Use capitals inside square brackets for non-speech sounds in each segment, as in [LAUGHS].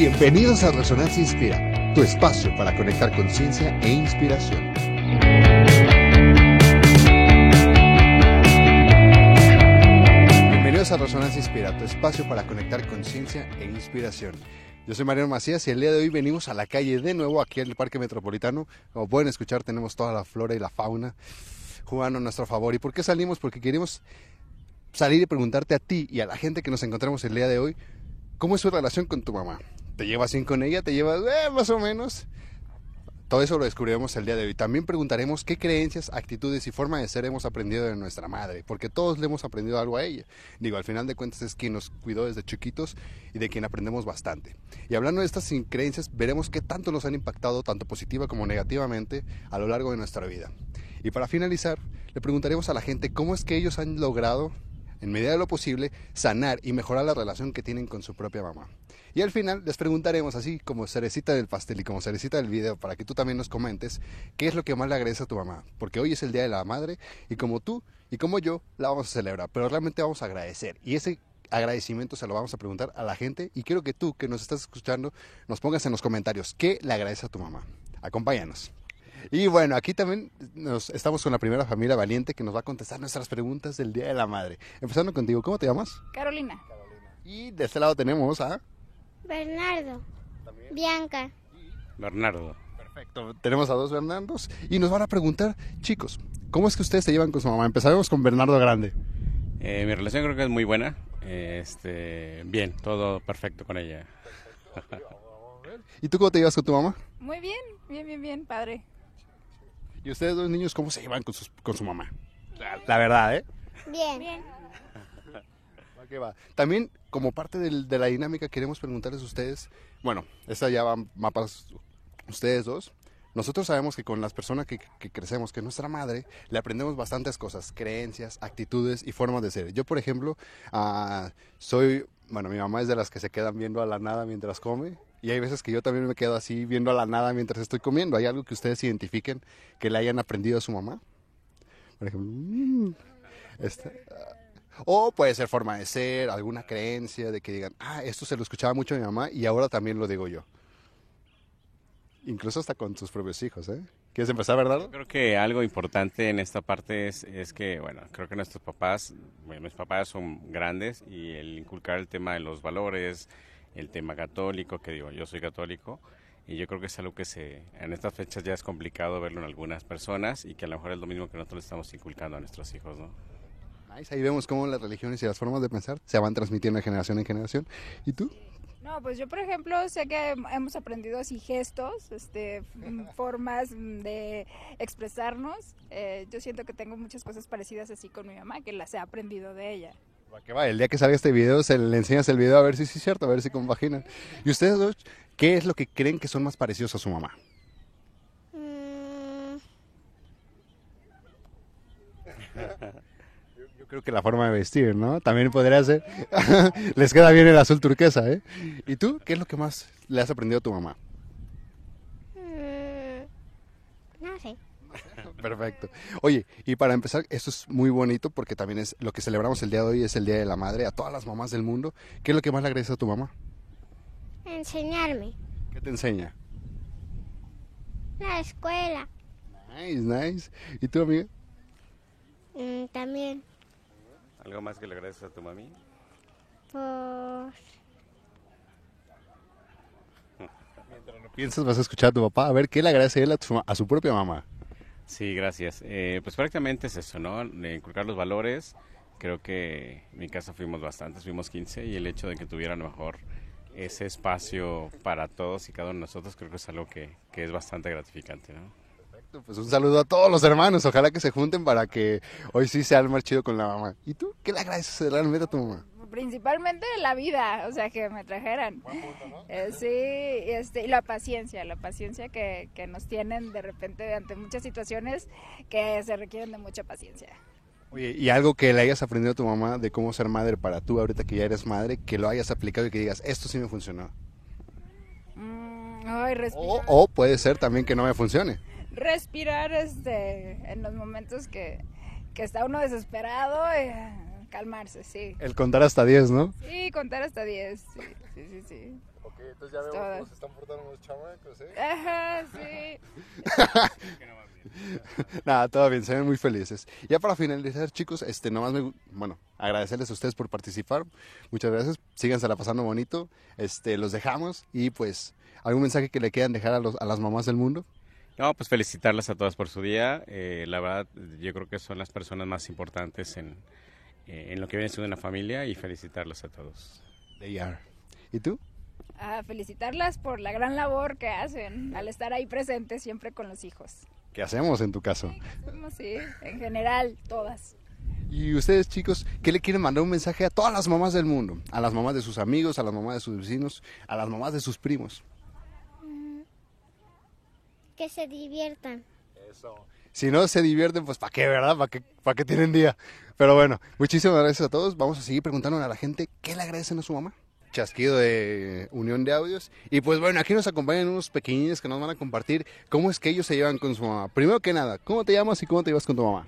Bienvenidos a Resonancia Inspira, tu espacio para conectar conciencia e inspiración. Bienvenidos a Resonancia Inspira, tu espacio para conectar conciencia e inspiración. Yo soy Mariano Macías y el día de hoy venimos a la calle de nuevo aquí en el Parque Metropolitano. Como pueden escuchar, tenemos toda la flora y la fauna jugando a nuestro favor. ¿Y por qué salimos? Porque queremos salir y preguntarte a ti y a la gente que nos encontramos el día de hoy, ¿cómo es su relación con tu mamá? ¿Te llevas bien con ella? ¿Te llevas eh, más o menos? Todo eso lo descubriremos el día de hoy. También preguntaremos qué creencias, actitudes y forma de ser hemos aprendido de nuestra madre, porque todos le hemos aprendido algo a ella. Digo, al final de cuentas es quien nos cuidó desde chiquitos y de quien aprendemos bastante. Y hablando de estas creencias, veremos qué tanto nos han impactado, tanto positiva como negativamente, a lo largo de nuestra vida. Y para finalizar, le preguntaremos a la gente cómo es que ellos han logrado en medida de lo posible, sanar y mejorar la relación que tienen con su propia mamá. Y al final les preguntaremos así como cerecita del pastel y como cerecita del video para que tú también nos comentes qué es lo que más le agradece a tu mamá. Porque hoy es el Día de la Madre y como tú y como yo la vamos a celebrar, pero realmente vamos a agradecer. Y ese agradecimiento se lo vamos a preguntar a la gente y quiero que tú que nos estás escuchando nos pongas en los comentarios qué le agradece a tu mamá. Acompáñanos. Y bueno, aquí también nos, estamos con la primera familia valiente que nos va a contestar nuestras preguntas del Día de la Madre. Empezando contigo, ¿cómo te llamas? Carolina. Y de este lado tenemos a... Bernardo. Bianca. Bernardo. Perfecto, tenemos a dos Bernardos y nos van a preguntar, chicos, ¿cómo es que ustedes se llevan con su mamá? Empezaremos con Bernardo Grande. Eh, mi relación creo que es muy buena. Este, bien, todo perfecto con ella. ¿Y tú cómo te llevas con tu mamá? Muy bien, bien, bien, bien, padre. ¿Y ustedes dos niños cómo se llevan con, sus, con su mamá? La, la verdad, ¿eh? Bien. Bien. Que va. También, como parte del- de la dinámica, queremos preguntarles a ustedes, bueno, esta ya va mapas ustedes dos. Nosotros sabemos que con las personas que, que crecemos, que nuestra madre, le aprendemos bastantes cosas, creencias, actitudes y formas de ser. Yo, por ejemplo, ah, soy, bueno, mi mamá es de las que se quedan viendo a la nada mientras come. Y hay veces que yo también me quedo así viendo a la nada mientras estoy comiendo. ¿Hay algo que ustedes identifiquen que le hayan aprendido a su mamá? Por ejemplo, mm, este, o puede ser forma de ser, alguna creencia de que digan, ah, esto se lo escuchaba mucho mi mamá y ahora también lo digo yo. Incluso hasta con tus propios hijos, ¿eh? ¿Quieres empezar, Bernardo? Creo que algo importante en esta parte es, es que, bueno, creo que nuestros papás, bueno, mis papás son grandes y el inculcar el tema de los valores, el tema católico, que digo, yo soy católico, y yo creo que es algo que se, en estas fechas ya es complicado verlo en algunas personas y que a lo mejor es lo mismo que nosotros le estamos inculcando a nuestros hijos, ¿no? Nice, ahí vemos cómo las religiones y las formas de pensar se van transmitiendo de generación en generación. ¿Y tú? No, pues yo, por ejemplo, sé que hemos aprendido así gestos, este, mm, formas mm, de expresarnos. Eh, yo siento que tengo muchas cosas parecidas así con mi mamá, que las he aprendido de ella. Va que va, el día que salga este video, se le enseñas el video a ver si sí es cierto, a ver si compaginan. ¿Y ustedes dos, qué es lo que creen que son más parecidos a su mamá? [LAUGHS] Creo que la forma de vestir, ¿no? También podría ser. [LAUGHS] Les queda bien el azul turquesa, ¿eh? ¿Y tú? ¿Qué es lo que más le has aprendido a tu mamá? mm, no sé. [LAUGHS] Perfecto. Oye, y para empezar, esto es muy bonito porque también es lo que celebramos el día de hoy, es el Día de la Madre, a todas las mamás del mundo. ¿Qué es lo que más le agradeces a tu mamá? Enseñarme. ¿Qué te enseña? La escuela. Nice, nice. ¿Y tú, amiga? Mm, también. ¿Algo más que le agradeces a tu mami? Por... Piensas, vas a escuchar a tu papá, a ver qué le agradece él a, tu- a su propia mamá. Sí, gracias. Eh, pues prácticamente es eso, ¿no? De inculcar los valores. Creo que en mi casa fuimos bastantes, fuimos 15 y el hecho de que tuvieran mejor ese espacio para todos y cada uno de nosotros creo que es algo que, que es bastante gratificante, ¿no? Perfecto, Pues un saludo a todos los hermanos, ojalá que se junten para que hoy sí sea el más chido con la mamá. ¿Y tú? ¿Qué le agradeces realmente a tu mamá? Principalmente la vida, o sea, que me trajeran. Eh, sí, este, y la paciencia, la paciencia que, que nos tienen de repente ante muchas situaciones que se requieren de mucha paciencia. Oye, ¿y algo que le hayas aprendido a tu mamá de cómo ser madre para tú ahorita que ya eres madre, que lo hayas aplicado y que digas, esto sí me funcionó? Mm, ay. O, o puede ser también que no me funcione. Respirar este en los momentos que, que está uno desesperado eh, calmarse, sí. El contar hasta 10, ¿no? Sí, contar hasta 10. Sí, sí, sí. sí. Ok, entonces ya vemos cómo se están portando los chamacos, ¿eh? Ajá, sí. [LAUGHS] Nada, todo bien, se ven muy felices. Ya para finalizar, chicos, este, nomás me, bueno, agradecerles a ustedes por participar. Muchas gracias. Síganse la pasando bonito. Este, los dejamos y pues, ¿algún mensaje que le quieran dejar a, los, a las mamás del mundo? No, pues felicitarlas a todas por su día. Eh, la verdad, yo creo que son las personas más importantes en, eh, en lo que viene siendo una familia y felicitarlas a todos. They are. ¿Y tú? A felicitarlas por la gran labor que hacen al estar ahí presentes siempre con los hijos. ¿Qué hacemos en tu caso? Hacemos, Sí, en general, todas. Y ustedes, chicos, ¿qué le quieren mandar un mensaje a todas las mamás del mundo? A las mamás de sus amigos, a las mamás de sus vecinos, a las mamás de sus primos. Que se diviertan. Si no se divierten, pues ¿para qué, verdad? ¿Para qué, ¿Para qué tienen día? Pero bueno, muchísimas gracias a todos. Vamos a seguir preguntando a la gente qué le agradecen a su mamá. Chasquido de unión de audios. Y pues bueno, aquí nos acompañan unos pequeñines que nos van a compartir cómo es que ellos se llevan con su mamá. Primero que nada, ¿cómo te llamas y cómo te llevas con tu mamá?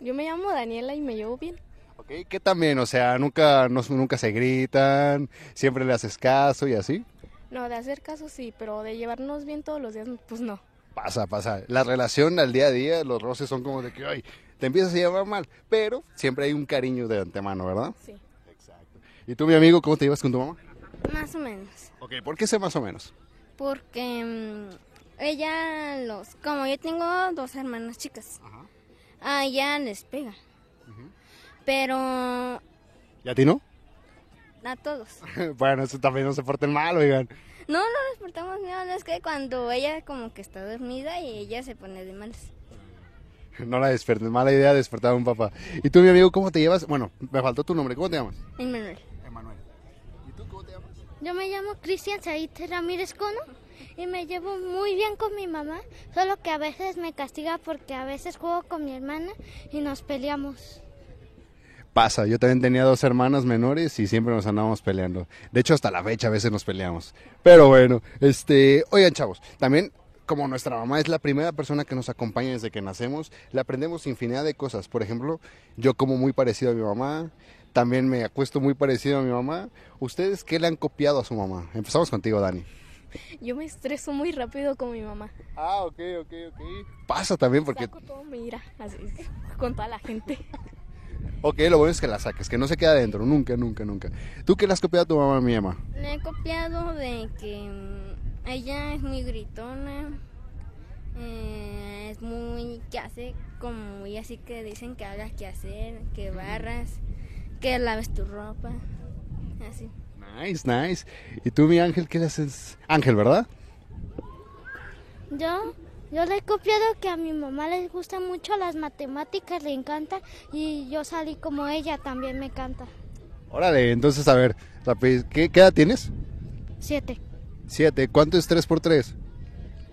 Yo me llamo Daniela y me llevo bien. Ok, ¿qué también? O sea, nunca, no, nunca se gritan, siempre le haces caso y así. No, de hacer caso sí, pero de llevarnos bien todos los días, pues no. Pasa, pasa. La relación al día a día, los roces son como de que, ay, te empiezas a llevar mal, pero siempre hay un cariño de antemano, ¿verdad? Sí. Exacto. ¿Y tú, mi amigo, cómo te llevas con tu mamá? Más o menos. Ok, ¿por qué sé más o menos? Porque mm, ella los... Como yo tengo dos hermanas chicas, a ella les pega. Pero a ¿Y a ti no? todos. [LAUGHS] bueno, eso también no se porten mal, oigan. No, no nos portamos mal, es que cuando ella como que está dormida y ella se pone de malas. No la despertes, mala idea despertar a un papá. ¿Y tú, mi amigo, cómo te llevas? Bueno, me faltó tu nombre, ¿cómo te llamas? Manuel. Emanuel. ¿Y tú cómo te llamas? Yo me llamo Cristian Saite Ramírez Cono y me llevo muy bien con mi mamá, solo que a veces me castiga porque a veces juego con mi hermana y nos peleamos. Pasa, yo también tenía dos hermanas menores y siempre nos andábamos peleando. De hecho, hasta la fecha a veces nos peleamos. Pero bueno, este, oigan chavos, también como nuestra mamá es la primera persona que nos acompaña desde que nacemos, le aprendemos infinidad de cosas. Por ejemplo, yo como muy parecido a mi mamá, también me acuesto muy parecido a mi mamá. ¿Ustedes qué le han copiado a su mamá? Empezamos contigo, Dani. Yo me estreso muy rápido con mi mamá. Ah, ok, ok, ok. Pasa también porque... Saco todo mi ira, así, con toda la gente. [LAUGHS] Ok, lo bueno es que la saques, que no se queda adentro, nunca, nunca, nunca. ¿Tú qué le has copiado a tu mamá, mi mamá? Le he copiado de que mm, ella es muy gritona, eh, es muy que hace como muy así que dicen que hagas que hacer, que barras, que laves tu ropa, así. Nice, nice. ¿Y tú, mi Ángel, qué le haces? Ángel, ¿verdad? Yo, yo le he copiado que a mi mamá le gustan mucho las matemáticas, le encanta y yo salí como ella, también me encanta. Órale, entonces, a ver, ¿qué, qué edad tienes? Siete, Siete. ¿Cuánto es tres por tres?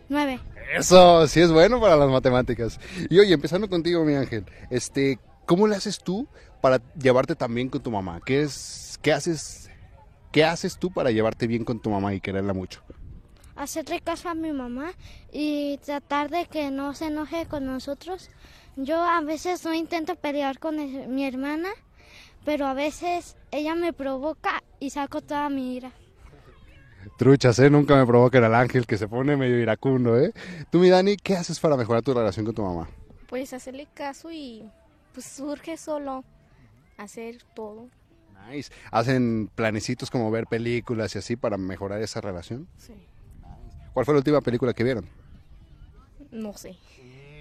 nueve. Eso, sí es bueno para las matemáticas. Y oye, empezando contigo, mi Ángel, este, ¿cómo le haces tú para llevarte tan bien con tu mamá? ¿Qué es, qué haces, qué haces tú para llevarte bien con tu mamá y quererla mucho? Hacerle caso a mi mamá y tratar de que no se enoje con nosotros. Yo a veces no intento pelear con el- mi hermana, pero a veces ella me provoca y saco toda mi ira. Truchas, ¿eh? Nunca me provoquen al Ángel que se pone medio iracundo, ¿eh? Tú, mi Dani, ¿qué haces para mejorar tu relación con tu mamá? Pues hacerle caso y pues surge solo hacer todo. Nice. ¿Hacen planecitos como ver películas y así para mejorar esa relación? Sí. ¿Cuál fue la última película que vieron? No sé.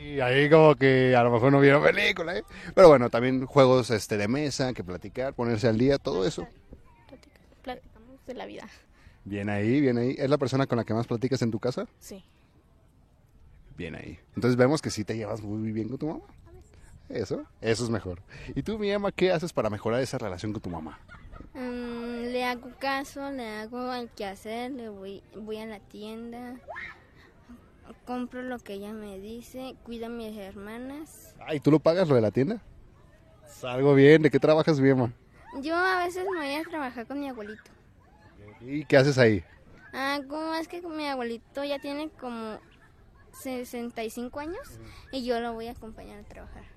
Y ahí como que a lo mejor no vieron película, ¿eh? Pero bueno, también juegos este, de mesa, que platicar, ponerse al día, todo eso. Platica- platicamos de la vida. Bien ahí, bien ahí. ¿Es la persona con la que más platicas en tu casa? Sí. Bien ahí. Entonces vemos que sí te llevas muy bien con tu mamá. Eso, eso es mejor. ¿Y tú, mi ama, qué haces para mejorar esa relación con tu mamá? Le hago caso, le hago el quehacer, le voy, voy a la tienda, compro lo que ella me dice, cuido a mis hermanas. Ay, ¿tú lo pagas lo de la tienda? Salgo bien, ¿de qué trabajas, mi ama? Yo a veces me voy a trabajar con mi abuelito. ¿Y qué haces ahí? Ah, como es que mi abuelito ya tiene como 65 años y yo lo voy a acompañar a trabajar.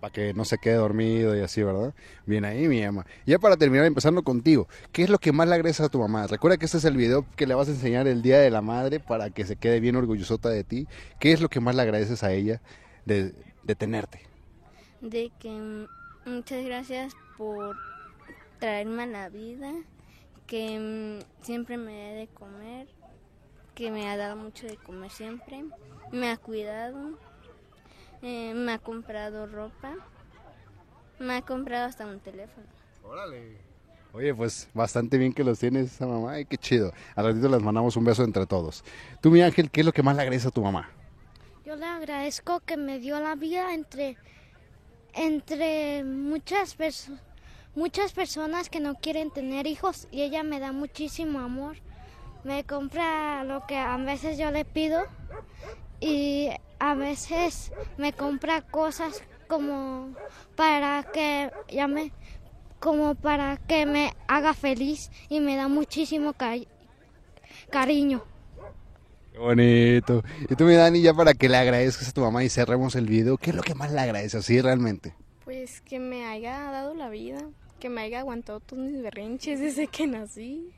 Para que no se quede dormido y así, ¿verdad? Bien ahí, mi. Y ya para terminar, empezando contigo, ¿qué es lo que más le agradeces a tu mamá? Recuerda que este es el video que le vas a enseñar el Día de la Madre para que se quede bien orgullosota de ti. ¿Qué es lo que más le agradeces a ella de, de tenerte? De que mm, muchas gracias por traerme a la vida, que mm, siempre me da de comer, que me ha dado mucho de comer siempre, me ha cuidado, eh, me ha comprado ropa, me ha comprado hasta un teléfono. Órale. Oye, pues bastante bien que los tienes esa mamá. Ay, qué chido. Al ratito les mandamos un beso entre todos. Tú, mi ángel, ¿qué es lo que más le agradeces a tu mamá? Yo le agradezco que me dio la vida entre, entre muchas, perso- muchas personas que no quieren tener hijos y ella me da muchísimo amor. Me compra lo que a veces yo le pido y a veces me compra cosas como para que ya me como para que me haga feliz y me da muchísimo cari- cariño. Qué bonito. Y tú, mi Dani, ya para que le agradezcas a tu mamá y cerremos el video, ¿qué es lo que más le agradeces así realmente? Pues que me haya dado la vida, que me haya aguantado todos mis berrinches desde que nací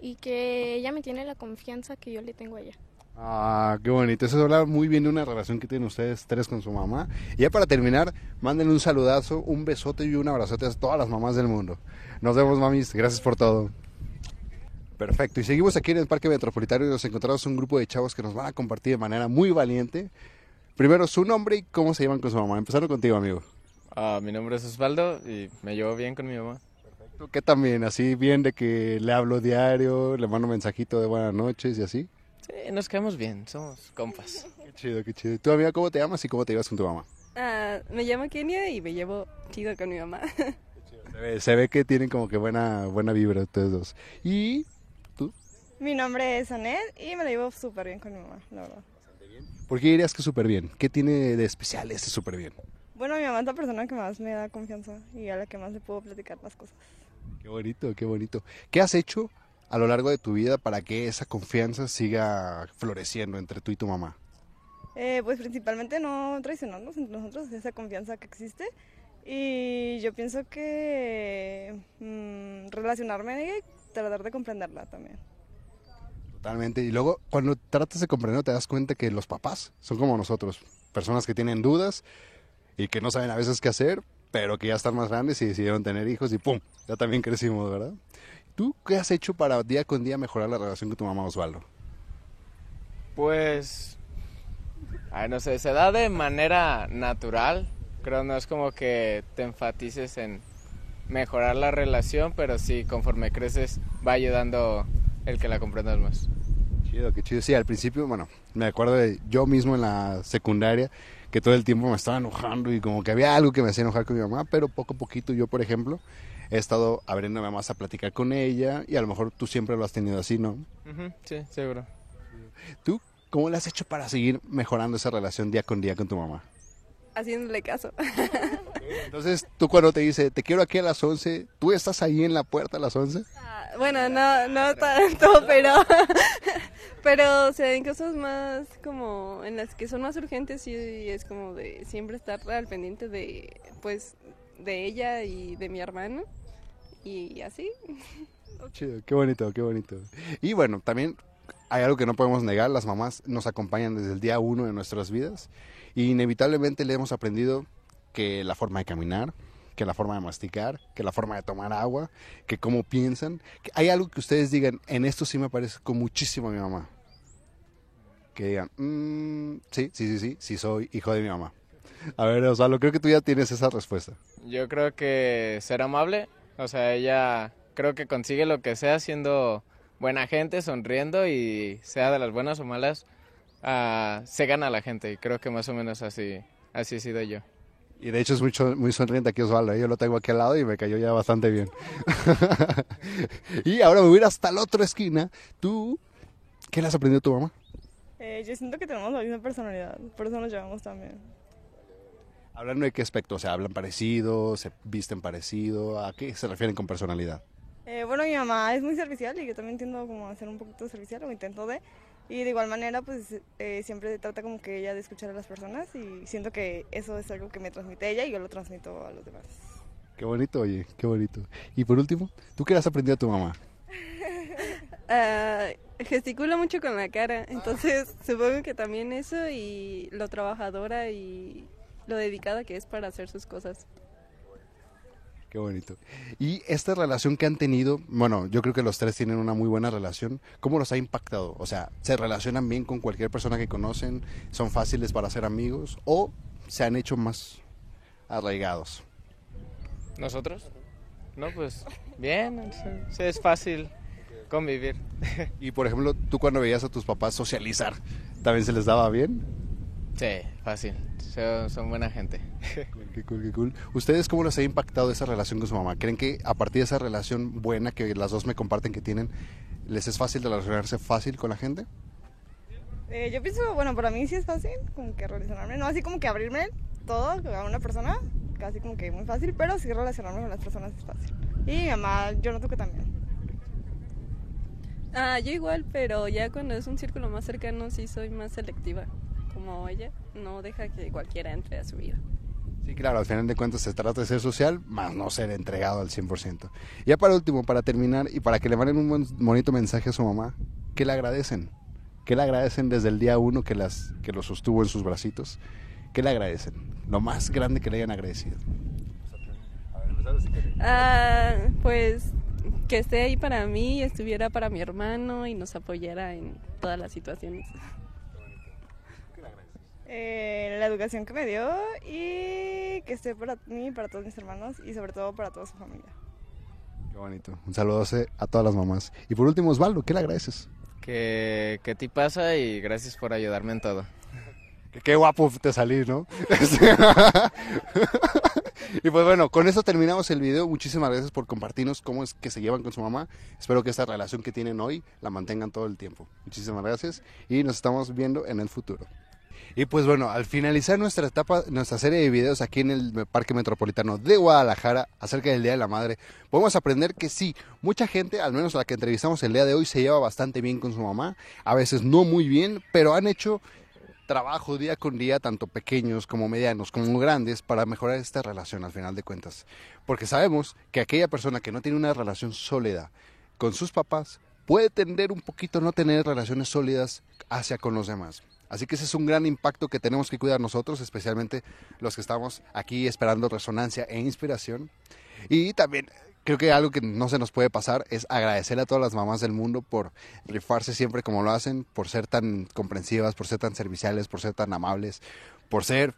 y que ella me tiene la confianza que yo le tengo a ella. Ah, qué bonito. Eso habla muy bien de una relación que tienen ustedes tres con su mamá. Y ya para terminar, mándenle un saludazo, un besote y un abrazote a todas las mamás del mundo. Nos vemos, mamis. Gracias por todo. Perfecto. Y seguimos aquí en el Parque Metropolitano y nos encontramos un grupo de chavos que nos van a compartir de manera muy valiente. Primero su nombre y cómo se llaman con su mamá. Empezando contigo, amigo. Ah, mi nombre es Osvaldo y me llevo bien con mi mamá. ¿Tú qué también? Así bien de que le hablo diario, le mando mensajito de buenas noches y así. Sí, nos quedamos bien, somos compas. Qué chido, qué chido. ¿Y tú, amiga, cómo te llamas y cómo te llevas con tu mamá? Ah, me llamo Kenia y me llevo chido con mi mamá. [LAUGHS] Se ve, se ve que tienen como que buena, buena vibra ustedes dos. Y Mi nombre es Anet y me la llevo súper bien con mi mamá, la verdad. ¿Por qué dirías que súper bien? ¿Qué tiene de especial este súper bien? Bueno, mi mamá es la persona que más me da confianza y a la que más le puedo platicar las cosas. Qué bonito, qué bonito. ¿Qué has hecho a lo largo de tu vida para que esa confianza siga floreciendo entre tú y tu mamá? Eh, pues principalmente no traicionarnos entre nosotros, esa confianza que existe. Y yo pienso que mm, relacionarme y tratar de comprenderla también. Totalmente. Y luego, cuando tratas de comprender, te das cuenta que los papás son como nosotros. Personas que tienen dudas y que no saben a veces qué hacer, pero que ya están más grandes y decidieron tener hijos y ¡pum! Ya también crecimos, ¿verdad? ¿Tú qué has hecho para día con día mejorar la relación con tu mamá Osvaldo? Pues, ay, no sé, se da de manera natural. Creo no es como que te enfatices en mejorar la relación, pero sí, conforme creces, va ayudando el que la comprendas más. Chido, qué chido. Sí, al principio, bueno, me acuerdo de yo mismo en la secundaria que todo el tiempo me estaba enojando y como que había algo que me hacía enojar con mi mamá, pero poco a poquito yo, por ejemplo, he estado abriéndome más a platicar con ella y a lo mejor tú siempre lo has tenido así, ¿no? Ujú, sí, seguro. ¿Tú cómo le has hecho para seguir mejorando esa relación día con día con tu mamá? Haciéndole caso. Entonces, tú cuando te dice, te quiero aquí a las 11, ¿tú estás ahí en la puerta a las 11? Ah, bueno, no, no tanto, [LAUGHS] pero, pero se ven cosas más como en las que son más urgentes y es como de siempre estar al pendiente de, pues, de ella y de mi hermano y así. Chido, qué bonito, qué bonito. Y bueno, también hay algo que no podemos negar, las mamás nos acompañan desde el día uno de nuestras vidas y inevitablemente le hemos aprendido que la forma de caminar, que la forma de masticar, que la forma de tomar agua, que cómo piensan. que hay algo que ustedes digan, en esto sí me parezco muchísimo a mi mamá. Que digan, "Mm, sí, sí, sí, sí, sí soy hijo de mi mamá. A ver, Osvaldo, creo que tú ya tienes esa respuesta. Yo creo que ser amable, o sea, ella creo que consigue lo que sea siendo buena gente, sonriendo y sea de las buenas o malas, ah, se gana a la gente y creo que más o menos así, así he sido yo. Y de hecho es mucho, muy sonriente aquí Osvaldo, ¿eh? yo lo tengo aquí al lado y me cayó ya bastante bien. [LAUGHS] y ahora me voy a ir hasta la otra esquina. ¿Tú qué le has aprendido a tu mamá? Eh, yo siento que tenemos la misma personalidad, por eso nos llevamos también. Hablando de qué aspecto, o sea, hablan parecido, se visten parecido, ¿a qué se refieren con personalidad? Eh, bueno, mi mamá es muy servicial y yo también tiendo como a ser un poquito servicial o intento de, Y de igual manera, pues eh, siempre trata como que ella de escuchar a las personas y siento que eso es algo que me transmite ella y yo lo transmito a los demás. Qué bonito, oye, qué bonito. Y por último, ¿tú qué has aprendido a tu mamá? [LAUGHS] Ah, gesticula mucho con la cara, entonces supongo que también eso y lo trabajadora y lo dedicada que es para hacer sus cosas. Qué bonito. Y esta relación que han tenido, bueno, yo creo que los tres tienen una muy buena relación. ¿Cómo los ha impactado? O sea, ¿se relacionan bien con cualquier persona que conocen? ¿Son fáciles para ser amigos? ¿O se han hecho más arraigados? ¿Nosotros? No, pues bien, sí, es fácil convivir. Y por ejemplo, tú cuando veías a tus papás socializar, ¿también se les daba bien? Sí, fácil. Son, son buena gente. [LAUGHS] Qué cool, qué cool. ¿Ustedes cómo les ha impactado esa relación con su mamá? ¿Creen que a partir de esa relación buena que las dos me comparten que tienen, les es fácil relacionarse fácil con la gente? Eh, yo pienso, bueno, para mí sí es fácil como que relacionarme, no así como que abrirme todo a una persona, casi como que muy fácil, pero sí relacionarme con las personas es fácil. Y mi mamá, yo noto que también. Ah, yo igual, pero ya cuando es un círculo más cercano sí soy más selectiva. Como ella, no deja que cualquiera entre a su vida. Sí, claro, al final de cuentas se trata de ser social, más no ser entregado al 100%. Y ya para último, para terminar y para que le manden un bonito mensaje a su mamá, ¿qué le agradecen? ¿Qué le agradecen desde el día uno que, las, que lo sostuvo en sus bracitos? ¿Qué le agradecen? Lo más grande que le hayan agradecido. Ah, pues que esté ahí para mí, estuviera para mi hermano y nos apoyara en todas las situaciones. Eh, la educación que me dio y que esté para mí, para todos mis hermanos y sobre todo para toda su familia. Qué bonito. Un saludo a todas las mamás. Y por último, Osvaldo, ¿qué le agradeces? Que, que ti pasa y gracias por ayudarme en todo. Que qué guapo te salí, ¿no? [LAUGHS] Y pues bueno, con eso terminamos el video. Muchísimas gracias por compartirnos cómo es que se llevan con su mamá. Espero que esta relación que tienen hoy la mantengan todo el tiempo. Muchísimas gracias y nos estamos viendo en el futuro. Y pues bueno, al finalizar nuestra etapa, nuestra serie de videos aquí en el Parque Metropolitano de Guadalajara acerca del Día de la Madre, podemos aprender que sí, mucha gente, al menos la que entrevistamos el día de hoy, se lleva bastante bien con su mamá, a veces no muy bien, pero han hecho trabajo día con día, tanto pequeños como medianos, como grandes, para mejorar esta relación al final de cuentas. Porque sabemos que aquella persona que no tiene una relación sólida con sus papás puede tender un poquito no tener relaciones sólidas hacia con los demás. Así que ese es un gran impacto que tenemos que cuidar nosotros, especialmente los que estamos aquí esperando resonancia e inspiración. Y también creo que algo que no se nos puede pasar es agradecer a todas las mamás del mundo por rifarse siempre como lo hacen, por ser tan comprensivas, por ser tan serviciales, por ser tan amables, por ser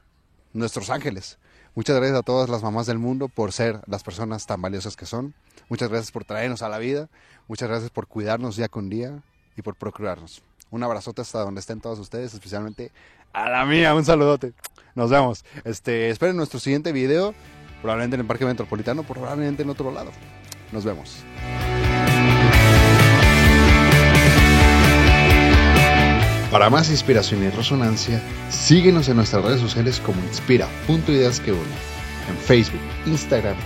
nuestros ángeles. Muchas gracias a todas las mamás del mundo por ser las personas tan valiosas que son. Muchas gracias por traernos a la vida. Muchas gracias por cuidarnos día con día y por procurarnos. Un abrazote hasta donde estén todos ustedes, especialmente a la mía. Un saludote. Nos vemos. Este, esperen nuestro siguiente video, probablemente en el Parque Metropolitano, probablemente en otro lado. Nos vemos. Para más inspiración y resonancia, síguenos en nuestras redes sociales como inspira.ideas que uno, en Facebook, Instagram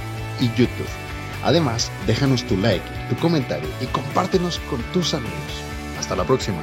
y YouTube. Además, déjanos tu like, tu comentario y compártenos con tus amigos. Hasta la próxima.